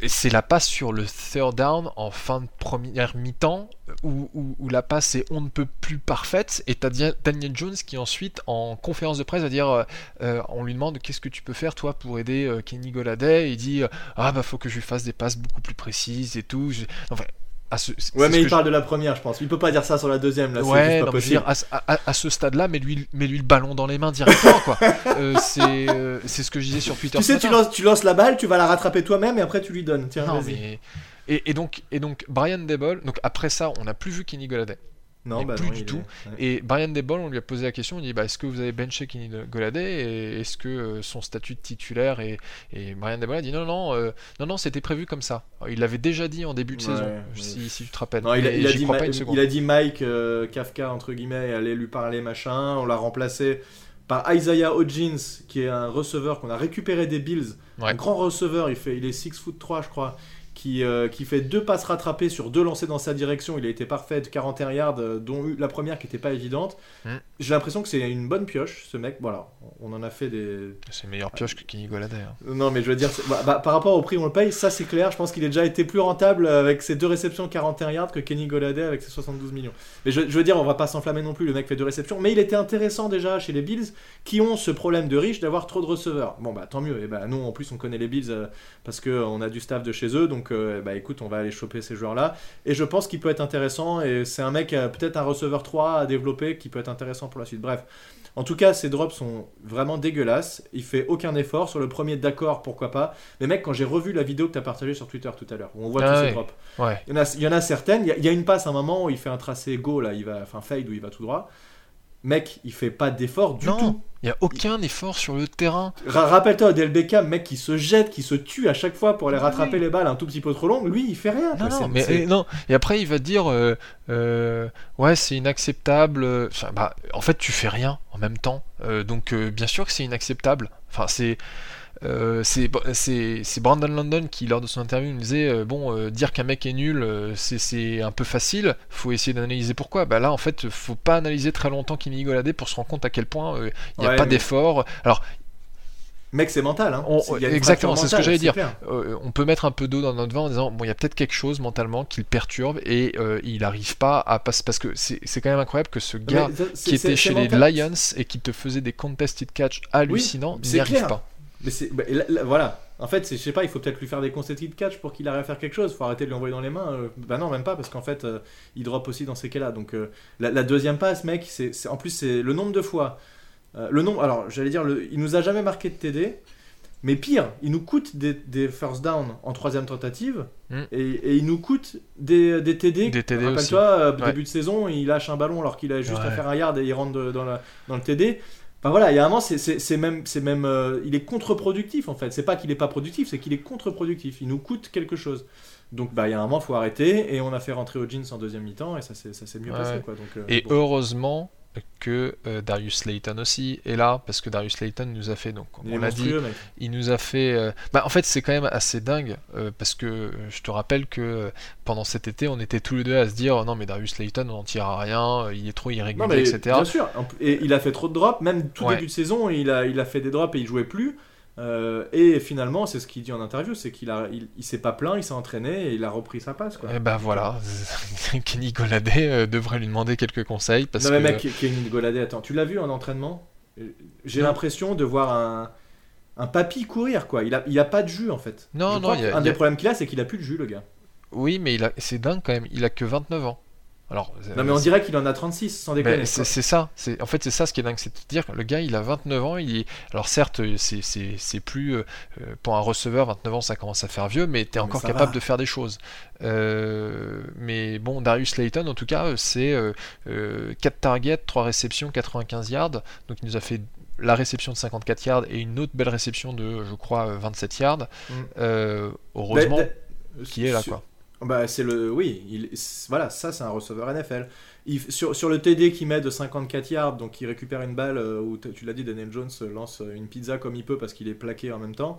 c'est la passe sur le third down en fin de première mi-temps où, la passe est on ne peut plus parfaite. Et t'as Daniel Jones qui ensuite, en conférence de presse, va dire euh, euh, on lui demande qu'est-ce que tu peux faire toi pour aider euh, Kenny Goladay. Et il dit ah bah faut que je lui fasse des passes beaucoup plus précises et tout. Enfin, à ce- c'est Ouais, mais il je- parle de la première, je pense. Il peut pas dire ça sur la deuxième, là. Ouais, juste pas non, mais je veux possible. dire, à, ce- à- à- à ce stade-là, mets-lui, mets-lui le ballon dans les mains directement, quoi. Euh, c'est, euh, c'est ce que je disais sur Twitter. Tu sais, tu lances, tu lances la balle, tu vas la rattraper toi-même et après tu lui donnes. Tiens, Non, vas-y. mais... et, et donc, et donc, Brian Debol, donc après ça, on n'a plus vu Kenny Goladay. Non, bah plus non, du tout. est- ouais. Et Brian Debol, on lui a posé la question, il dit bah, est-ce que vous avez benché Kenny Goladay et est-ce que euh, son statut de titulaire et, et Brian Debol a dit non, non, euh, non, non, c'était prévu comme ça. Il l'avait déjà dit en début de Ouais, saison, ouais. si, si tu te rappelles. Non, il a, il a dit crois Ma- pas une seconde. il a dit Mike euh, Kafka, entre guillemets, allait lui parler, machin. On l'a remplacé par Isaiah Hodgins, qui est un receveur qu'on a récupéré des Bills. Un grand receveur, il, fait, il est 6 foot 3, je crois. Qui, euh, qui fait deux passes rattrapées sur deux lancés dans sa direction. Il a été parfait de 41 yards, euh, dont la première qui n'était pas évidente. Mm. J'ai l'impression que c'est une bonne pioche, ce mec. Voilà, on en a fait des, C'est meilleur pioche que Kenny Goladay. hein. non, mais je veux dire, bah, bah, par rapport au prix où on le paye, ça c'est clair. Je pense qu'il a déjà été plus rentable avec ses deux réceptions 41 yards que Kenny Goladay avec ses 72 millions. Mais je, je veux dire, on va pas s'enflammer non plus. Le mec fait deux réceptions, mais il était intéressant déjà chez les Bills qui ont ce problème de riche d'avoir trop de receveurs. Bon, bah tant mieux. Et bah, nous, en plus, on connaît les Bills euh, parce qu'on a du staff de chez eux. Donc, euh, bah écoute, on va aller choper ces joueurs-là. Et je pense qu'il peut être intéressant. Et c'est un mec, euh, peut-être un receveur 3 à développer qui peut être intéressant pour la suite. Bref. En tout cas, ces drops sont vraiment dégueulasses. Il fait aucun effort. Sur le premier, d'accord, pourquoi pas. Mais mec, quand j'ai revu la vidéo que tu as partagée sur Twitter tout à l'heure, où on voit Ah tous ouais. ces drops, Ouais. il y en a, il y en a certaines. Il y a, il y a une passe à un moment où il fait un tracé go, là, il va, enfin fade où il va tout droit. Mec, il fait pas d'effort du non, tout. il n'y a aucun effort sur le terrain. Ra- Rappelle-toi Odell Beckham, mec qui se jette, qui se tue à chaque fois pour aller Oui. rattraper les balles un tout petit peu trop longues. Lui, il fait rien. quoi. Non, non, mais euh, non. Et après, il va dire, euh, euh, ouais, c'est inacceptable. Enfin, bah, en fait, tu fais rien en même temps. Euh, donc, euh, bien sûr que c'est inacceptable. Enfin, c'est. Euh, c'est Brandon London qui, lors de son interview, nous disait euh, Bon, euh, dire qu'un mec est nul, c'est- un peu facile, faut essayer d'analyser pourquoi. Bah là, en fait, faut pas analyser très longtemps Kenny Goladé pour se rendre compte à quel point il n'y a Ouais, pas mais- d'effort. Alors, Mec, c'est mental. Hein. On- exactement, c'est ce que j'allais dire. euh, on peut mettre un peu d'eau dans notre vin en disant bon il y a peut-être quelque chose mentalement qui le perturbe et euh, il n'arrive pas à passer parce que c'est quand même incroyable que ce gars ça, qui était chez les. Lions et qui te faisait des contested catch hallucinants c'est n'y arrive pas. Mais c'est bah, là- là, voilà. En fait, je sais pas, il faut peut-être lui faire des contested catch pour qu'il arrive à faire quelque chose. Faut arrêter de lui envoyer dans les mains. euh, bah non, même pas parce qu'en fait, euh, il drop aussi dans ces cas-là. Donc euh, la, la deuxième passe, mec, c'est en plus c'est le nombre de fois. euh, le nombre. Alors, j'allais dire, le, il nous a jamais marqué de TD. Mais pire, il nous coûte des, des first down en troisième tentative Mm. et, et il nous coûte des, des TD. Des TD Rappelle-toi, Ouais. début de saison, il lâche un ballon alors qu'il a juste à faire un yard et il rentre de- dans, la- dans le TD. Enfin voilà, il y a un moment, c'est- même, c'est même, euh, il est contre-productif en fait. C'est pas qu'il est pas productif, c'est qu'il est contre-productif. Il nous coûte quelque chose. Donc bah il y a un moment, faut arrêter. Et on a fait rentrer Jeans en deuxième mi-temps et ça s'est ça s'est mieux Ouais. passé quoi. Donc, euh, Et bon. heureusement que euh, Darius Layton aussi est là, parce que Darius Layton nous a fait, donc on l'a dit, mec. il nous a fait... euh, Bah, en fait, c'est quand même assez dingue, euh, parce que je te rappelle que pendant cet été, on était tous les deux à se dire, non mais Darius Layton, on n'en tire à rien, il est trop irrégulier, Non, mais etc. bien sûr. Et il a fait trop de drops, même tout Ouais. début de saison, il a, il a fait des drops et il jouait plus. Euh, et finalement, c'est ce qu'il dit en interview, c'est qu'il a, il, il s'est pas plaint, il s'est entraîné et il a repris sa passe. Quoi. Et ben voilà, Kenny Goladay euh, devrait lui demander quelques conseils, parce non mais que... mec, Kenny Goladé, attends, tu l'as vu en entraînement? J'ai l'impression de voir un, un papy courir, quoi. Il a, il a pas de jus, en fait. Non, Je non, crois y a- Un des problèmes qu'il a, c'est qu'il a plus de jus, le gars. Oui, mais il a... c'est dingue quand même, il a que 29 ans. Alors, Non mais on dirait qu'il en a 36, sans déconner. C'est ça, c'est en fait c'est ça ce qui est dingue, c'est de dire que le gars il a 29 ans, il est... alors certes c'est- plus euh, euh, pour un receveur 29 ans ça commence à faire vieux, mais t'es Mais encore capable va. de faire des choses. Euh, mais bon Darius Layton en tout cas euh, c'est euh, euh, 4 targets, 3 réceptions, 95 yards, donc il nous a fait la réception de 54 yards et une autre belle réception de je crois euh, 27 yards. Mm. Euh, heureusement qui est là quoi. Bah, c'est le. Oui, il... voilà, ça, c'est un receveur NFL. Il... Sur, sur le TD qui met de 54 yards, donc il récupère une balle euh, où tu l'as dit, Daniel Jones euh, lance une pizza comme il peut parce qu'il est plaqué en même temps.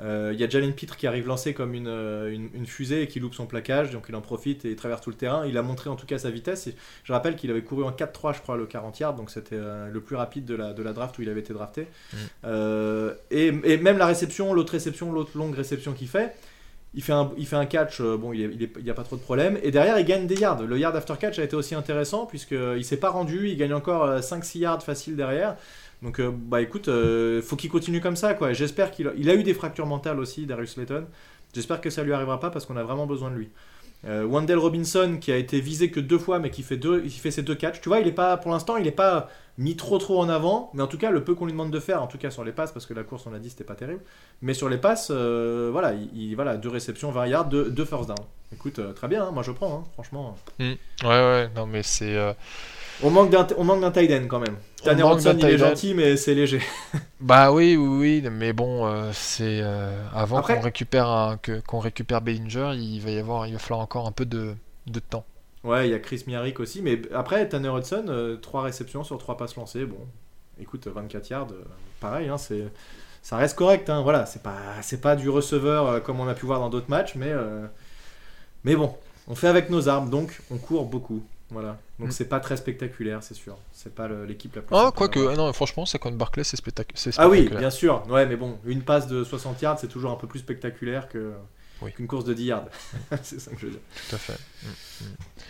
Euh, Il y a Jalen Pitre qui arrive lancé comme une, euh, une, une fusée et qui loupe son plaquage, donc il en profite et il traverse tout le terrain. Il a montré en tout cas sa vitesse. Je rappelle qu'il avait couru en 4-3, je crois, le 40 yards, donc c'était euh, le plus rapide de la, de la draft où il avait été drafté. Mm. Euh, et, et même la réception, l'autre réception, l'autre longue réception qu'il fait, il fait un, catch, euh, bon, il n'y a pas trop de problème. Et derrière, il gagne des yards. Le yard after catch a été aussi intéressant, puisqu'il s'est pas rendu, il gagne encore euh, 5-6 yards facile derrière. Donc, euh, bah écoute, euh, faut qu'il continue comme ça, quoi. J'espère qu'il a, il a eu des fractures mentales aussi, Darius Slayton. J'espère que ça lui arrivera pas parce qu'on a vraiment besoin de lui. Euh, Wendell Robinson, qui a été visé que deux fois, mais qui fait, deux, il fait ses deux catchs. Tu vois, il est pas, pour l'instant, il n'est pas mis trop trop en avant, mais en tout cas, le peu qu'on lui demande de faire, en tout cas sur les passes, parce que la course, on l'a dit, c'était pas terrible. Mais sur les passes, euh, voilà, il, il- voilà, deux réceptions, 20 yards, deux, deux first down. Écoute, euh, très bien, hein, moi je prends, hein, franchement. Ouais ouais, non mais c'est... euh, On manque d'un, on manque d'un tight end quand même. Tanner Hudson, il est gentil, mais c'est léger. Bah oui, oui, oui, mais bon, euh, c'est euh, avant Après- qu'on récupère un, que, qu'on récupère Bellinger, il va y avoir, il va falloir encore un peu de, de temps. Ouais, il y a Chris Miaric aussi, mais après, Tanner Hudson, 3 réceptions sur 3 passes lancées, bon, écoute, 24 yards, euh, pareil, hein, c'est, ça reste correct, hein, voilà, c'est pas, c'est pas du receveur euh, comme on a pu voir dans d'autres matchs, mais, euh, mais bon, on fait avec nos armes, donc on court beaucoup, voilà. Donc Mm. c'est pas très spectaculaire, c'est sûr, c'est pas l'équipe la plus... Ah, quoique, ah non, franchement, ça compte Barclay, c'est spectac- c'est Ah oui, spectaculaire. bien sûr, ouais, mais bon, une passe de 60 yards, c'est toujours un peu plus spectaculaire que, Oui. qu'une course de 10 yards, c'est ça que je veux dire. Tout à fait.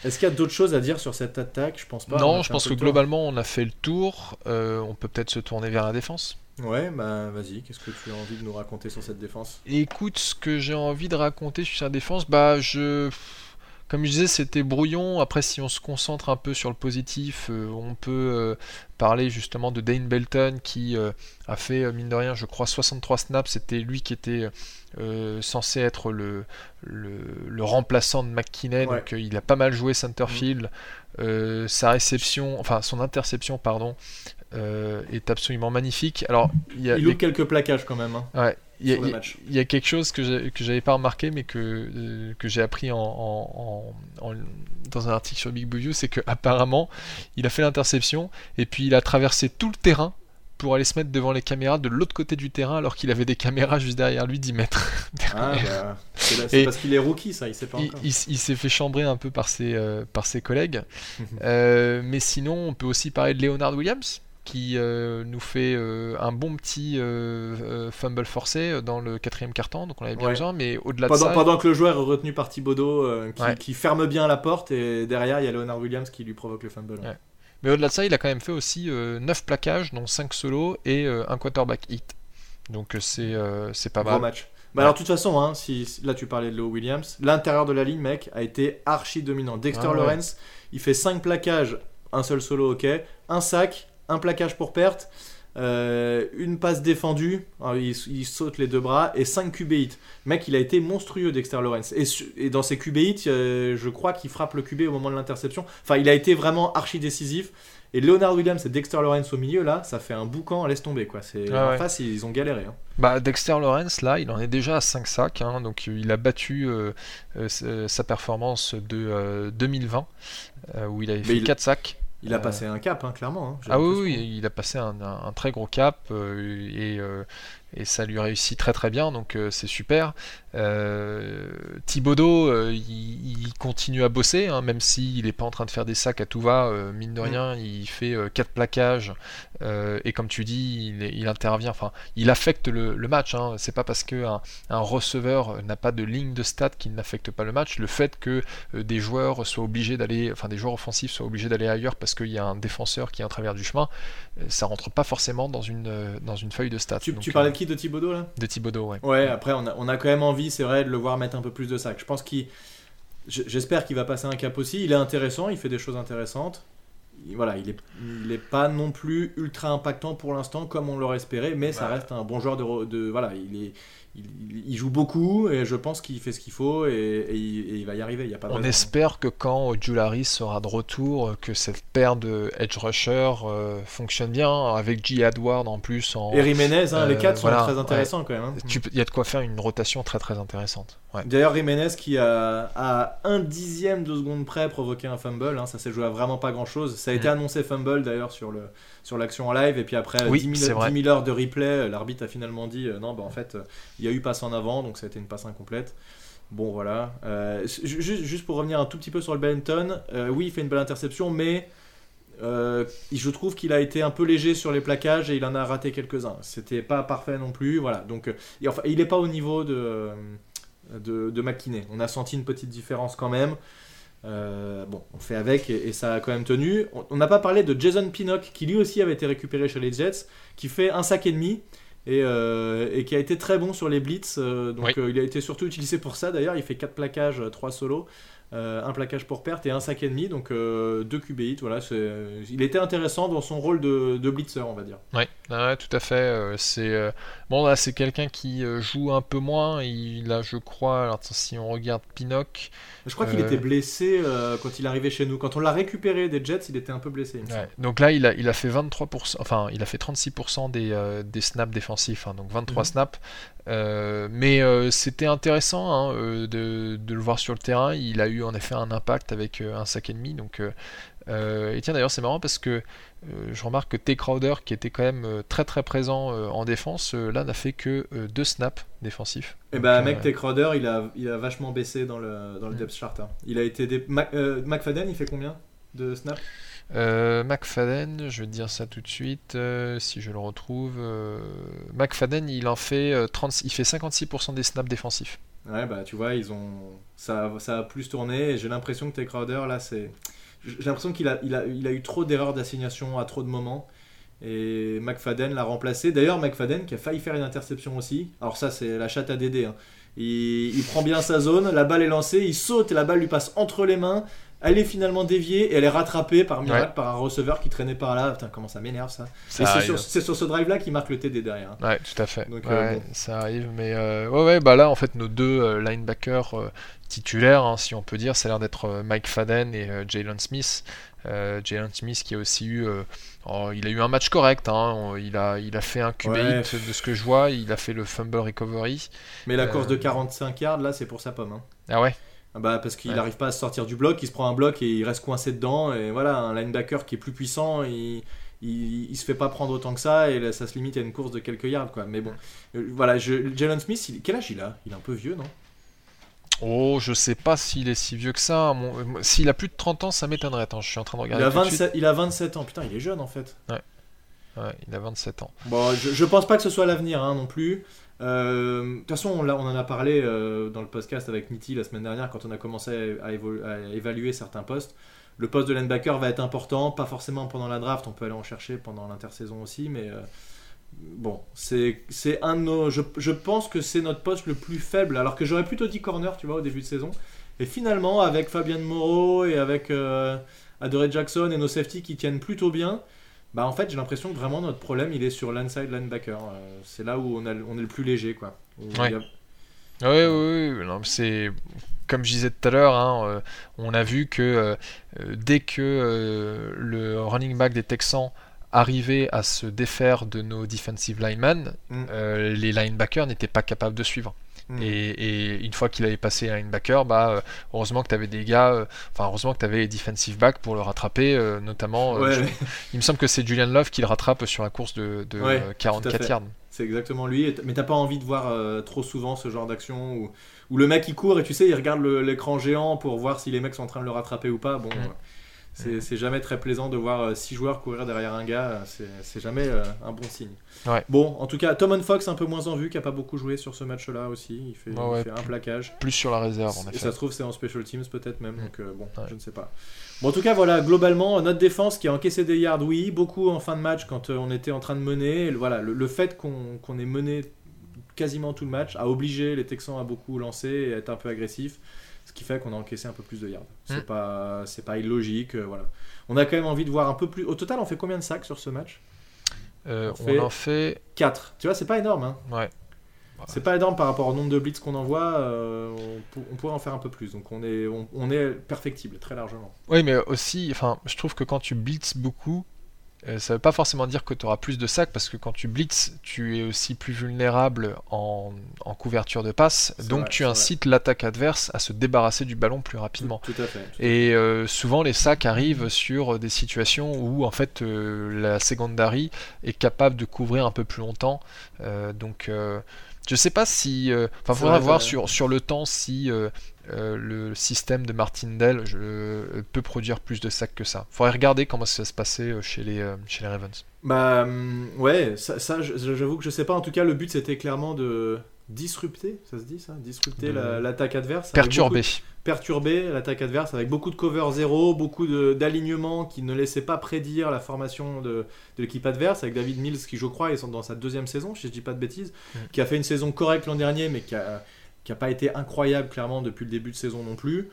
Est-ce qu'il y a d'autres choses à dire sur cette attaque? Je pense pas. non, je pense que globalement, on a fait le tour. Euh, on peut peut-être se tourner vers la défense. Ouais, bah vas-y, qu'est-ce que tu as envie de nous raconter sur cette défense? Écoute, ce que j'ai envie de raconter sur la défense, bah je. Comme je disais, c'était brouillon. Après, si on se concentre un peu sur le positif, euh, on peut euh, parler justement de Dane Belton qui euh, a fait, mine de rien, je crois 63 snaps. C'était lui qui était censé être le, le, le remplaçant de McKinney. Ouais. Donc, il a pas mal joué centerfield. Euh, sa réception, enfin son interception, pardon, euh, est absolument magnifique. Alors, il y a, Il quelques plaquages quand même. hein. Ouais, il y, a- y quelque chose que j'avais pas remarqué, mais que, euh, que j'ai appris en, en- en- en- dans un article sur Big Blue View, c'est que apparemment il a fait l'interception et puis il a traversé tout le terrain pour aller se mettre devant les caméras de l'autre côté du terrain alors qu'il avait des caméras juste derrière lui 10 mètres. Ah, bah, c'est parce qu'il est rookie, ça, il sait pas il s'est fait chambrer un peu par ses, euh, par ses collègues. Euh, mais sinon, on peut aussi parler de Leonard Williams, qui euh, nous fait euh, un bon petit euh, fumble forcé dans le quatrième quart-temps, donc on avait bien Ouais. besoin, mais au-delà de ça... pendant que le joueur est retenu par Thibodeau, qui, Ouais. qui ferme bien la porte, et derrière, il y a Leonard Williams qui lui provoque le fumble. Ouais. Mais au-delà de ça, il a quand même fait aussi 9 plaquages, dont 5 solos et un quarterback hit. Donc c'est pas Gros mal. match. Bah Ouais. alors, de toute façon, hein, si, là tu parlais de Leo Williams, l'intérieur de la ligne, mec, a été archi dominant. Dexter Ah ouais. Lawrence, il fait 5 plaquages, un seul solo, ok, un sac, un plaquage pour perte. euh, une passe défendue, il, il, saute les deux bras, et 5 QB hits. Mec, il a été monstrueux, Dexter Lawrence. Et, et dans ces QB hits, euh, je crois qu'il frappe le QB au moment de l'interception. Enfin, il a été vraiment archi décisif. Et Leonard Williams et Dexter Lawrence au milieu, là, ça fait un boucan, laisse tomber. Quoi. C'est, Ah en face, ils ont galéré. hein. Bah, Dexter Lawrence, là, il en est déjà à 5 sacs, hein, donc il a battu euh, sa performance de euh, 2020, euh, où il avait fait il- 4 sacs. Il a Euh, passé un cap, hein, clairement. hein, Ah oui, oui, il a passé un, un- un très gros cap euh, et, euh, et ça lui réussit très très bien, donc euh, c'est super. Euh, Thibodeau, euh, il, il continue à bosser, hein, même s'il n'est pas en train de faire des sacs à tout va, euh, mine de Mm. rien, il fait 4 plaquages euh, et comme tu dis, il, intervient, enfin, il affecte le, le match. Hein, c'est pas parce qu'un un receveur n'a pas de ligne de stats qu'il n'affecte pas le match. Le fait que euh, des joueurs soient obligés d'aller, enfin des joueurs offensifs soient obligés d'aller ailleurs parce qu'il y a un défenseur qui est en travers du chemin, euh, ça rentre pas forcément dans une, euh, dans une feuille de stats. Tu, Donc, tu parlais de qui De Thibodeau, là de Thibodeau, ouais. Ouais, après, on a, on a quand même envie, c'est vrai, de le voir mettre un peu plus de sacs. Je pense qu'il. J'espère qu'il va passer un cap aussi. Il est intéressant, il fait des choses intéressantes. Il- Voilà, il est, il est pas non plus ultra impactant pour l'instant comme on l'aurait espéré, mais ça Bah. reste un bon joueur de, voilà, il est, il, joue beaucoup et je pense qu'il fait ce qu'il faut et, et il, et il va y arriver. Il y a pas de On raison. espère que quand Jularis sera de retour, que cette paire de edge rusher euh, fonctionne bien, avec J. Edward en plus. En... Et Jiménez, hein, les Euh, quatre sont très intéressants quand même. hein. Il y a de quoi faire une rotation très très intéressante. Ouais. D'ailleurs, Jiménez qui a à un dixième de seconde près provoqué un fumble, hein, ça s'est joué à vraiment pas grand chose. Ça a été Mhm. annoncé fumble d'ailleurs sur le sur l'action en live, et puis après Oui, 10, c'est 000, vrai. 10 000 heures de replay, euh, l'arbitre a finalement dit euh, non, bah en fait, euh, il y a eu passe en avant, donc ça a été une passe incomplète. Bon, voilà. Euh, ju- juste, juste pour revenir un tout petit peu sur le Benton, euh, oui, il fait une belle interception, mais euh, je trouve qu'il a été un peu léger sur les plaquages et il en a raté quelques-uns. C'était pas parfait non plus, voilà. Donc, euh, et enfin, il n'est pas au niveau de, euh, de, de McKinney. On a senti une petite différence quand même. Euh, bon, on fait avec et, et ça a quand même tenu. On- n'a pas parlé de Jason Pinnock qui lui aussi avait été récupéré chez les Jets, qui fait un sac et demi et, euh, et qui a été très bon sur les blitz. euh, donc Oui. il a été surtout utilisé pour ça d'ailleurs. Il fait 4 plaquages, 3 solos. Euh, un plaquage pour perte et un sac et demi, donc euh, deux QB hits, voilà, c'est- il était intéressant dans son rôle de, de blitzer, on va dire. Ouais, ouais, tout à fait. euh, c'est euh, bon là, c'est quelqu'un qui euh, joue un peu moins. Il a, je crois, alors si on regarde Pinnock, Je crois qu'il Euh. était blessé euh, quand il arrivait chez nous. Quand on l'a récupéré des Jets, il était un peu blessé. Ouais, donc là, il a, il a fait 23%, enfin, il a fait 36% des, euh, des snaps défensifs, hein, donc 23 Mhm. snaps. Euh, mais euh, c'était intéressant hein, euh, de, de le voir sur le terrain. Il a eu en effet un impact avec euh, un sac et demi. Donc, euh, euh, et tiens, d'ailleurs, c'est marrant parce que euh, je remarque que T. Crowder, qui était quand même euh, très très présent en défense, là n'a fait que deux snaps défensifs. Et Donc, bah, euh, mec, T. Crowder, il a, il a vachement baissé dans le, dans le Mm. depth chart. hein. Il a été. Des... Mac- McFadden, il fait combien de snaps? McFadden, je vais te dire ça tout de suite, si je le retrouve. McFadden, il en fait, euh, 30, il fait 56% des snaps défensifs. Ouais, bah, tu vois, ils ont. Ça, ça a plus tourné. J'ai l'impression que T. Crowder, là, c'est. J'ai l'impression qu'il a, il a, il a eu trop d'erreurs d'assignation à trop de moments. Et McFadden l'a remplacé. D'ailleurs, McFadden qui a failli faire une interception aussi. Alors, ça, c'est la chatte à Dédé. hein. Il, il prend bien sa zone, la balle est lancée, il saute et la balle lui passe entre les mains. Elle est finalement déviée et elle est rattrapée par miracle Ouais. par un receveur qui traînait par là. Putain, comment ça m'énerve ça. Ça c'est sur, ce drive-là qu'il marque le TD derrière. hein. Ouais, tout à fait. Donc, Ouais, euh, bon. ça arrive, mais euh, ouais, ouais, bah là, en fait, nos deux euh, linebackers titulaires, hein, si on peut dire, ça a l'air d'être Mike Fadden et Jalen Smith. Jalen Smith qui a aussi eu, oh, il a eu un match correct. hein, il a, il a fait un QB Ouais. de ce que je vois. Il a fait le fumble recovery. Mais la course de 45 yards, là, c'est pour sa pomme. hein. Ah ouais? Ah Bah parce qu'il Ouais. n'arrive pas à sortir du bloc, il se prend un bloc et il reste coincé dedans. Et voilà, un linebacker qui est plus puissant, il, il, il se fait pas prendre autant que ça et là, ça se limite à une course de quelques yards. quoi. Mais bon, Euh, voilà, je, Jalen Smith, il- quel âge il a? Il est un peu vieux, non? Oh, je sais pas s'il est si vieux que ça. Mon- euh, S'il a plus de 30 ans, ça m'étonnerait. Attends, je suis en train de il regarder. a, de suite. 27, il a 27 ans, putain, il est jeune en fait. Ouais, il a 27 ans. Bon, je, je pense pas que ce soit l'avenir hein, non plus. Euh, De toute façon, on, en a parlé euh, dans le podcast avec Nitti la semaine dernière quand on a commencé à, évaluer certains postes. Le poste de linebacker va être important, pas forcément pendant la draft, on peut aller en chercher pendant l'intersaison aussi, mais euh, bon, c'est un de nos. Je, pense que c'est notre poste le plus faible, alors que j'aurais plutôt dit corner, tu vois, au début de saison. Et finalement, avec Fabian Moreau et avec euh, Jackson et nos safety qui tiennent plutôt bien, Bah en fait j'ai l'impression que vraiment notre problème il est sur l'inside linebacker. Euh, c'est là où on, a, on est le plus léger quoi. Ouais. il y a- Oui, oui, oui. non, mais c'est comme je disais tout à l'heure, hein, euh, on a vu que euh, dès que le running back des Texans arrivait à se défaire de nos defensive linemen, Mm. les linebackers n'étaient pas capables de suivre. Mm. Et, et une fois qu'il avait passé un linebacker, bah, euh, heureusement que tu avais des gars, euh, enfin heureusement que tu avais les defensive backs pour le rattraper, euh, notamment. Ouais, je- ouais, il me semble que c'est Julian Love qui le rattrape sur la course de, de, Ouais, euh, tout 44 à fait. yards. c'est exactement lui. Mais t'as pas envie de voir euh, trop souvent ce genre d'action où, où le mec il court et tu sais il regarde l'écran géant pour voir si les mecs sont en train de le rattraper ou pas. Bon, Mm. Euh, c'est jamais très plaisant de voir euh, six joueurs courir derrière un gars. euh, C'est jamais euh, un bon signe. Ouais. Bon, en tout cas, Tom Fox un peu moins en vue, qui a pas beaucoup joué sur ce match-là aussi. Il fait, Ouais, il ouais, fait un plaquage. Plus sur la réserve, en Et effet. ça se trouve, c'est en special teams peut-être même, donc euh, bon, Ouais. je ne sais pas. Bon, en tout cas, voilà, globalement, notre défense qui a encaissé des yards, oui, beaucoup en fin de match quand euh, on était en train de mener. Et le- voilà, le, le fait qu'on qu'on ait mené quasiment tout le match a obligé les Texans à beaucoup lancer et à être un peu agressifs, ce qui fait qu'on a encaissé un peu plus de yards. C'est Mm. pas, c'est pas illogique, euh, voilà. On a quand même envie de voir un peu plus. Au total, on fait combien de sacs sur ce match? Euh, on en fait. 4. Tu vois, c'est pas énorme, hein. Ouais. C'est pas énorme par rapport au nombre de blitz qu'on envoie. euh, on, pour- on pourrait en faire un peu plus. Donc on est, on, on est perfectible très largement. Oui, mais aussi, enfin, je trouve que quand tu blitzes beaucoup, euh, ça veut pas forcément dire que tu auras plus de sacs, parce que quand tu blitzes, tu es aussi plus vulnérable en, en couverture de passe, donc vrai, tu incites l'attaque adverse à se débarrasser du ballon plus rapidement. Tout, tout à fait. tout Et euh, souvent les sacs arrivent sur des situations où en fait euh, la secondary est capable de couvrir un peu plus longtemps. Euh, donc euh, je sais pas si, euh, enfin C'est faudra vrai, voir sur, sur le temps si euh, euh, le système de Martindale je, euh, peut produire plus de sacs que ça. Faudrait regarder comment ça se passait euh, chez les, chez les Ravens. Bah hum, ouais, ça, j'avoue que je sais pas. En tout cas, le but c'était clairement de disrupter, ça se dit ça, disrupter De- la- l'attaque adverse. de- perturber l'attaque adverse avec beaucoup de cover zéro, beaucoup d'alignements qui ne laissaient pas prédire la formation de, de l'équipe adverse, avec David Mills qui je crois est dans sa deuxième saison, si je dis pas de bêtises, Mm. qui a fait une saison correcte l'an dernier, mais qui a, qui a pas été incroyable clairement depuis le début de saison non plus.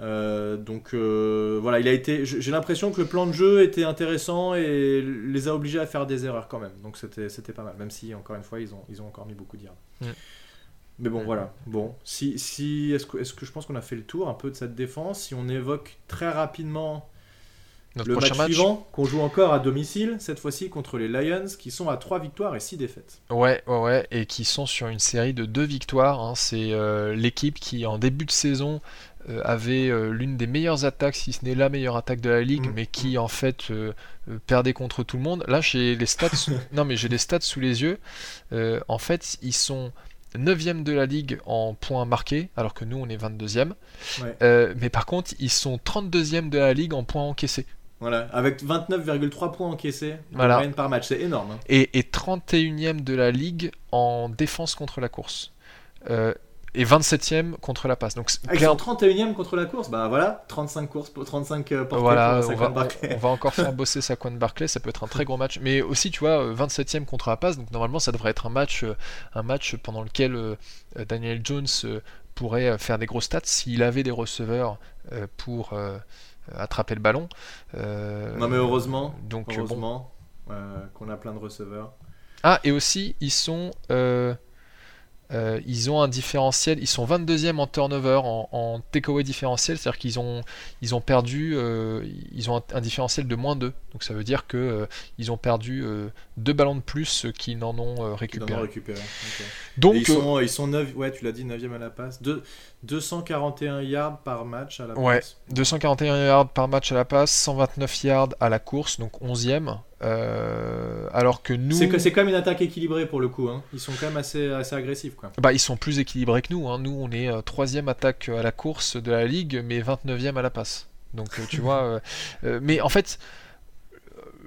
Euh, donc euh, voilà, il a été. J'ai l'impression que le plan de jeu était intéressant et les a obligés à faire des erreurs quand même. Donc c'était c'était pas mal, même si encore une fois ils ont ils ont encore mis beaucoup. Mm. Mais bon voilà. Bon, si si est-ce que est-ce que je pense qu'on a fait le tour un peu de cette défense? Si on évoque très rapidement Notre le match, match. suivant qu'on joue encore à domicile, cette fois-ci contre les Lions, qui sont à 3 victoires et 6 défaites. Ouais, ouais, ouais, et qui sont sur une série de deux victoires. hein. C'est euh, l'équipe qui, en début de saison, euh, avait euh, l'une des meilleures attaques, si ce n'est la meilleure attaque de la ligue, Mhm. mais qui en fait perdait contre tout le monde. Là, j'ai les stats, sous- non mais j'ai les stats sous les yeux. En fait, ils sont 9e de la ligue en points marqués, alors que nous on est 22e. Ouais. Euh, mais par contre, ils sont 32e de la ligue en points encaissés. Voilà, avec 29,3 points encaissés Voilà. par match, c'est énorme. hein. et, et 31e de la ligue en défense contre la course. Euh, et 27e contre la passe. Donc Ah, ils clair- sont 31e contre la course, bah voilà, 35 courses, pour- 35 euh, portées voilà, pour on va, on- on va encore faire bosser Saquon Barclay, ça peut être un très gros match. Mais aussi, tu vois, euh, 27e contre la passe, donc normalement ça devrait être un match, euh, un match pendant lequel euh, euh, Daniel Jones euh, pourrait euh, faire des gros stats s'il avait des receveurs euh, pour euh, attraper le ballon. Euh, Non mais heureusement, donc, euh, bon. heureusement euh, qu'on a plein de receveurs. Ah, et aussi, ils sont. euh, euh, ils ont un différentiel, ils sont 22e en turnover, en, en takeaway différentiel, c'est-à-dire qu'ils ont, ils ont perdu, euh, ils ont un, un différentiel de moins 2. Donc ça veut dire que euh, ils ont perdu euh, deux ballons de plus euh, qu'ils n'en ont euh, qui d'en ont récupéré. récupéré. Donc ils euh, sont, ils sont 9, ouais, tu l'as dit, 9e à la passe. Deux- 241 yards par match à la Ouais. passe. 241 yards par match à la passe, 129 yards à la course, donc 11e. euh, alors que nous. C'est c'est quand même une attaque équilibrée pour le coup. hein. Ils sont quand même assez, assez agressifs. Quoi. Bah, ils sont plus équilibrés que nous. hein. Nous, on est euh, troisième attaque à la course de la ligue, mais 29e à la passe. Donc, euh, tu vois. euh, mais en fait,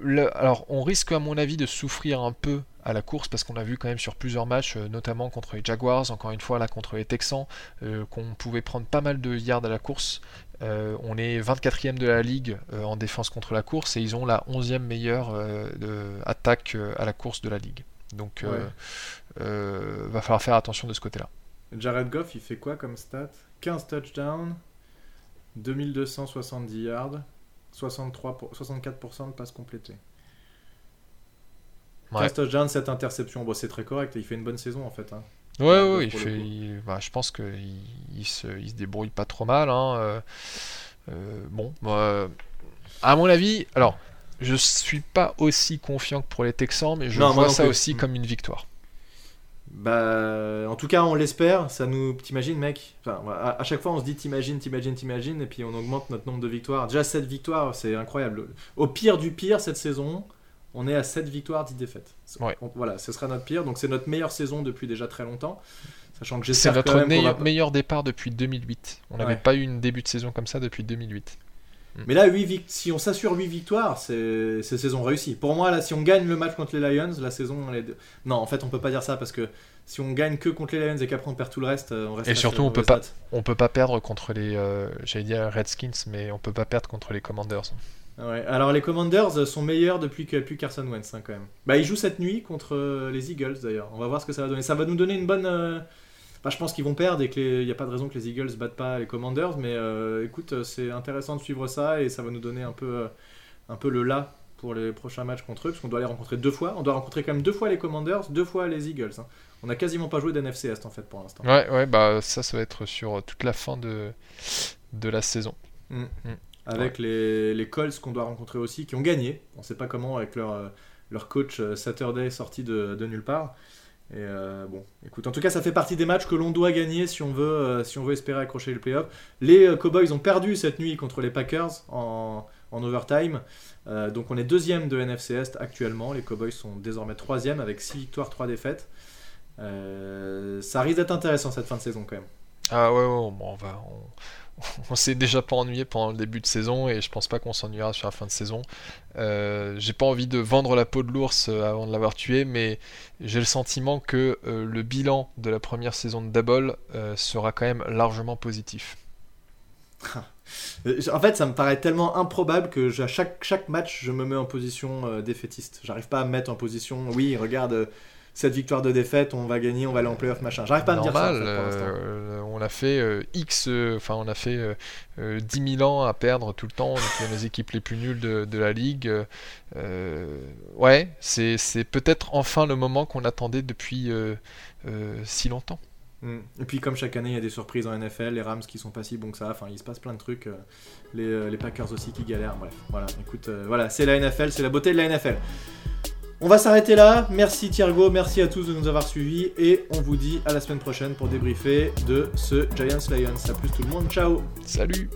le- alors, on risque, à mon avis, de souffrir un peu à la course parce qu'on a vu quand même sur plusieurs matchs, euh, notamment contre les Jaguars, encore une fois là contre les Texans, euh, qu'on pouvait prendre pas mal de yards à la course. Euh, on est 24e de la ligue euh, en défense contre la course et ils ont la 11e meilleure de- attaque à la course de la ligue. Donc, Ouais. va falloir faire attention de ce côté-là. Jared Goff, il fait quoi comme stat? 15 touchdowns, 2270 yards, 63 pour- 64% de passes complétées. Ouais. 15 touchdowns, 7 interceptions. Bon, c'est très correct. Il fait une bonne saison en fait. hein. Ouais, Ouais, ouais, il fait, il- bah, je pense qu'il il se, il se débrouille pas trop mal. hein, euh, euh, bon, bah, à mon avis, alors, je suis pas aussi confiant que pour les Texans, mais je Non, vois ça plus. aussi Mm. comme une victoire. Bah, en tout cas, on l'espère. Ça nous, t'imagines, mec? Enfin, à, à chaque fois, on se dit t'imagines, t'imagines, t'imagines, et puis on augmente notre nombre de victoires. Déjà 7 victoires, c'est incroyable. Au pire du pire cette saison, on est à 7 victoires, 10 défaites. Ouais. On- voilà, ce sera notre pire. Donc c'est notre meilleure saison depuis déjà très longtemps. Sachant que C'est j'espère notre quand même qu'on meilleur, va- meilleur départ depuis 2008. On n'avait Ouais. pas eu une début de saison comme ça depuis 2008. Mais là, 8 vic- si on s'assure 8 victoires, c'est saison réussie. Pour moi, là, si on gagne le match contre les Lions, la saison, est... Non, en fait, on peut pas dire ça parce que si on gagne que contre les Lions et qu'après on perd tout le reste, euh, on reste Et sur surtout, les on peut pas-. On peut pas perdre contre les, euh, j'allais dire Redskins, mais on peut pas perdre contre les Commanders. Ouais, alors les Commanders sont meilleurs depuis a plus Carson Wentz hein, quand même. Bah ils jouent cette nuit contre euh, les Eagles d'ailleurs. On va voir ce que ça va donner. Ça va nous donner une bonne. euh, Bah, je pense qu'ils vont perdre et qu'il n'y a pas de raison que les Eagles battent pas les Commanders. Mais euh, écoute, euh, c'est intéressant de suivre ça et ça va nous donner un peu, euh, un peu le là pour les prochains matchs contre eux parce qu'on doit les rencontrer deux fois. On doit rencontrer quand même deux fois les Commanders, deux fois les Eagles. hein. On a quasiment pas joué d'NFC Est en fait pour l'instant. Ouais, ouais, bah ça, ça va être sur toute la fin de, de la saison. avec les, les Colts qu'on doit rencontrer aussi, qui ont gagné. On sait pas comment avec leur, leur coach Saturday sorti de, de nulle part. Et euh, bon, écoute, en tout cas, ça fait partie des matchs que l'on doit gagner si on veut, euh, espérer accrocher le playoff. Les euh, Cowboys ont perdu cette nuit contre les Packers en, en overtime. Donc on est deuxième de NFC Est actuellement. Les Cowboys sont désormais troisième avec 6 victoires, 3 défaites. Ça risque d'être intéressant cette fin de saison quand même. Ah ouais, on va, on, s'est déjà pas ennuyé pendant le début de saison et je pense pas qu'on s'ennuiera sur la fin de saison. Euh, j'ai pas envie de vendre la peau de l'ours euh, avant de l'avoir tué, mais j'ai le sentiment que euh, le bilan de la première saison de Double sera quand même largement positif. En fait, ça me paraît tellement improbable que à chaque, chaque match, je me mets en position défaitiste. J'arrive pas à me mettre en position, oui, regarde, cette victoire de défaite, on va gagner, on va aller en playoff, machin. J'arrive pas à me dire ça en fait, pour euh, on a fait euh, X, euh, enfin on a fait euh, euh, 10 000 ans à perdre tout le temps, on les équipes les plus nulles de, de la ligue. ouais, c'est peut-être enfin le moment qu'on attendait depuis si longtemps. Mm. Et puis, comme chaque année, il y a des surprises en NFL, les Rams qui sont pas si bons que ça, enfin, il se passe plein de trucs. les, les Packers aussi qui galèrent, bref. Voilà, écoute, voilà, c'est la NFL, c'est la beauté de la NFL. On va s'arrêter là. Merci Thiergo, merci à tous de nous avoir suivis et on vous dit à la semaine prochaine pour débriefer de ce Giants Lions. À plus tout le monde, ciao Salut